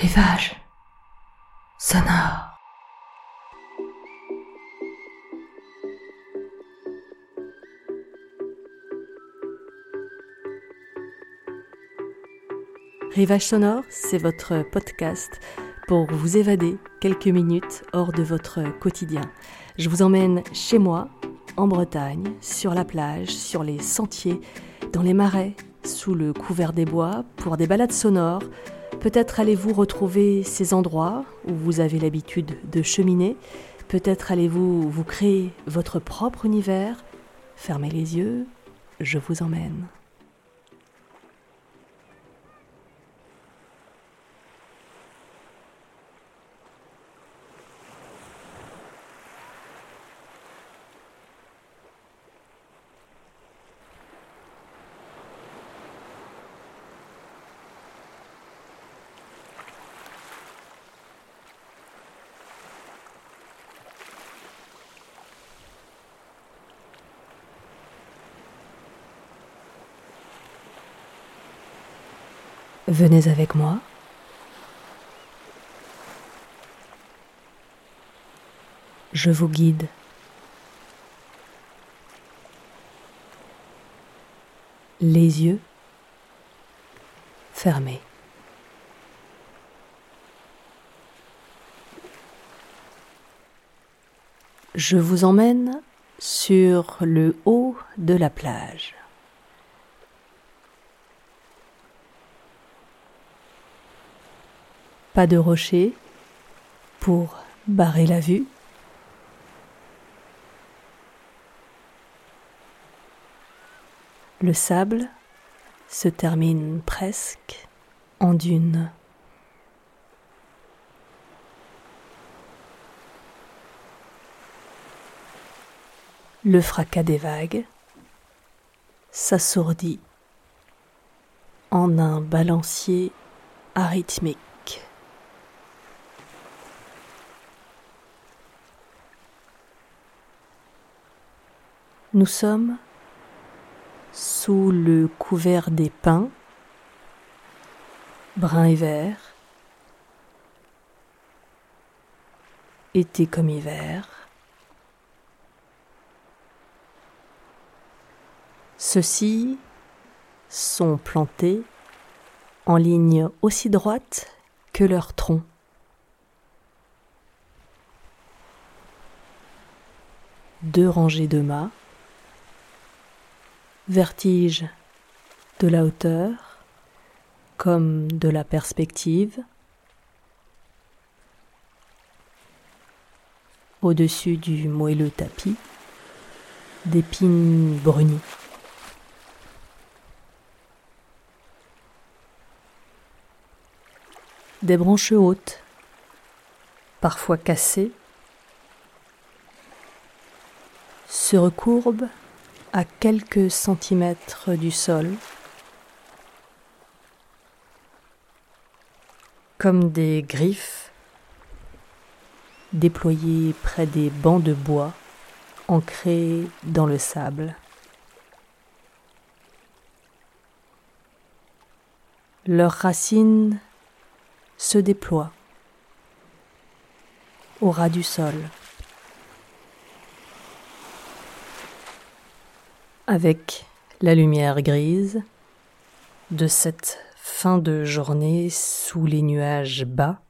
Rivage sonore. Rivage sonore, c'est votre podcast pour vous évader quelques minutes hors de votre quotidien. Je vous emmène chez moi, en Bretagne, sur la plage, sur les sentiers, dans les marais, sous le couvert des bois, pour des balades sonores. Peut-être allez-vous retrouver ces endroits où vous avez l'habitude de cheminer. Peut-être allez-vous vous créer votre propre univers. Fermez les yeux, je vous emmène. Venez avec moi. Je vous guide. Les yeux fermés. Je vous emmène sur le haut de la plage. Pas de rocher pour barrer la vue. Le sable se termine presque en dune. Le fracas des vagues s'assourdit en un balancier arythmique. Nous sommes sous le couvert des pins, brun et vert, été comme hiver. Ceux-ci sont plantés en ligne aussi droite que leur tronc. Deux rangées de mâts vertige de la hauteur comme de la perspective. Au-dessus du moelleux tapis, d'épines brunies. Des branches hautes, parfois cassées, se recourbent à quelques centimètres du sol, comme des griffes déployées près des bancs de bois ancrés dans le sable. Leurs racines se déploient au ras du sol. Avec la lumière grise de cette fin de journée sous les nuages bas,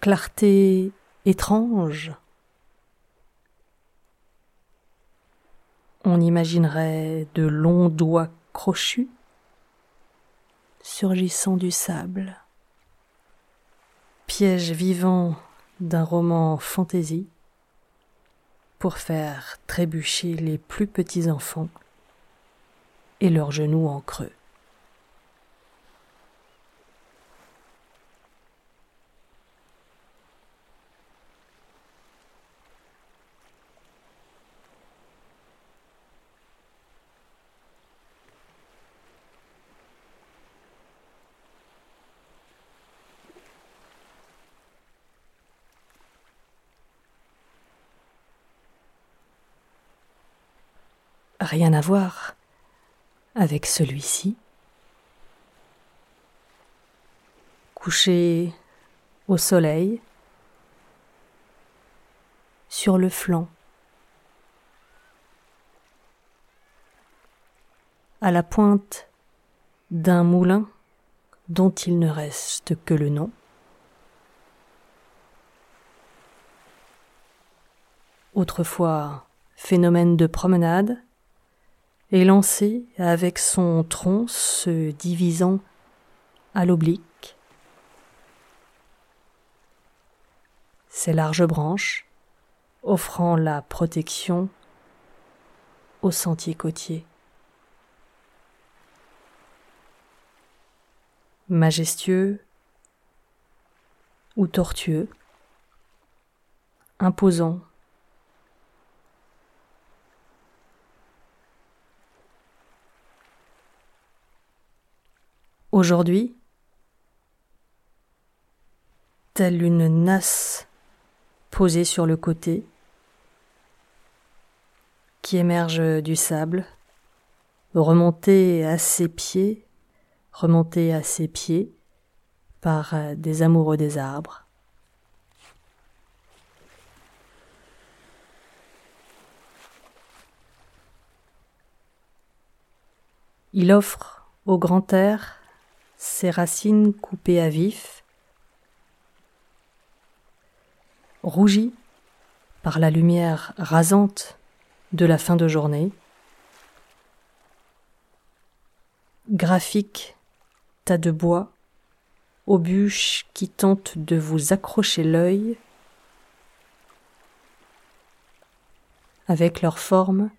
clarté étrange. On imaginerait de longs doigts crochus surgissant du sable, piège vivant d'un roman fantaisie pour faire trébucher les plus petits enfants et leurs genoux en creux. Rien à voir avec celui-ci. couché au soleil, sur le flanc, à la pointe d'un moulin dont il ne reste que le nom. Autrefois phénomène de promenade, et lancé avec son tronc se divisant à l'oblique, ses larges branches offrant la protection au sentier côtier. Majestueux ou tortueux, imposant Aujourd'hui, telle une nasse posée sur le côté qui émerge du sable, remontée à ses pieds, remontée à ses pieds par des amoureux des arbres. Il offre au grand air ses racines coupées à vif, rougies par la lumière rasante de la fin de journée, graphique tas de bois, aux bûches qui tentent de vous accrocher l'œil. Avec leurs formes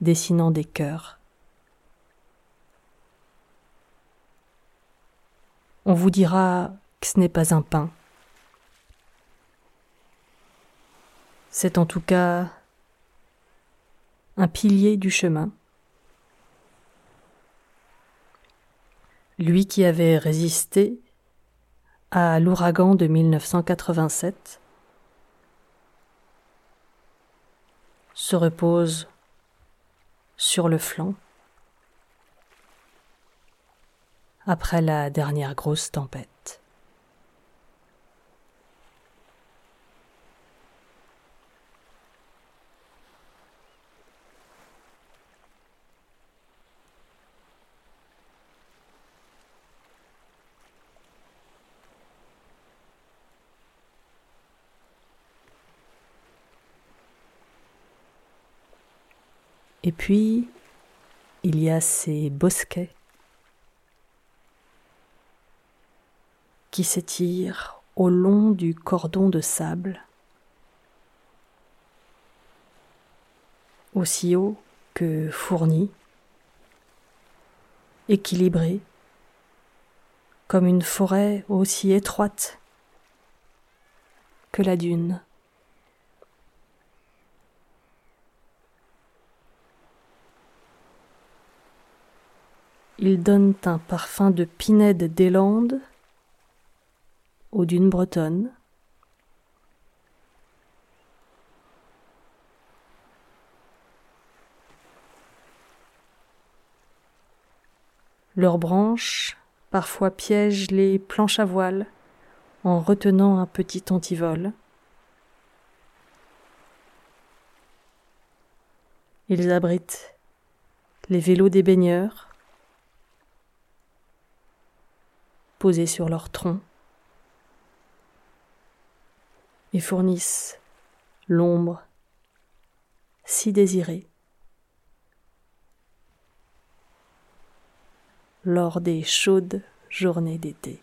dessinant des cœurs. On vous dira que ce n'est pas un pain. C'est en tout cas un pilier du chemin. Lui qui avait résisté à l'ouragan de 1987 se repose sur le flanc après la dernière grosse tempête. Et puis, il y a ces bosquets qui s'étire au long du cordon de sable, aussi haut que fourni, équilibré, comme une forêt aussi étroite que la dune. Ils donnent un parfum de pinède des Landes aux dunes bretonnes. Leurs branches parfois piègent les planches à voile en retenant un petit antivol. Ils abritent les vélos des baigneurs posés sur leur tronc. Et fournissent l'ombre si désirée lors des chaudes journées d'été.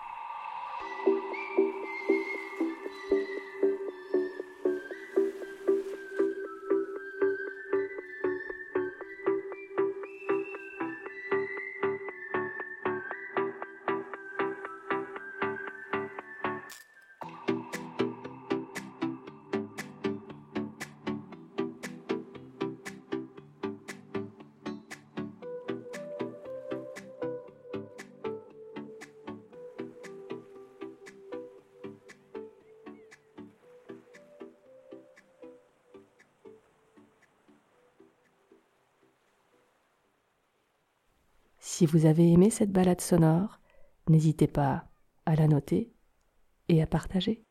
Si vous avez aimé cette balade sonore, n'hésitez pas à la noter et à partager.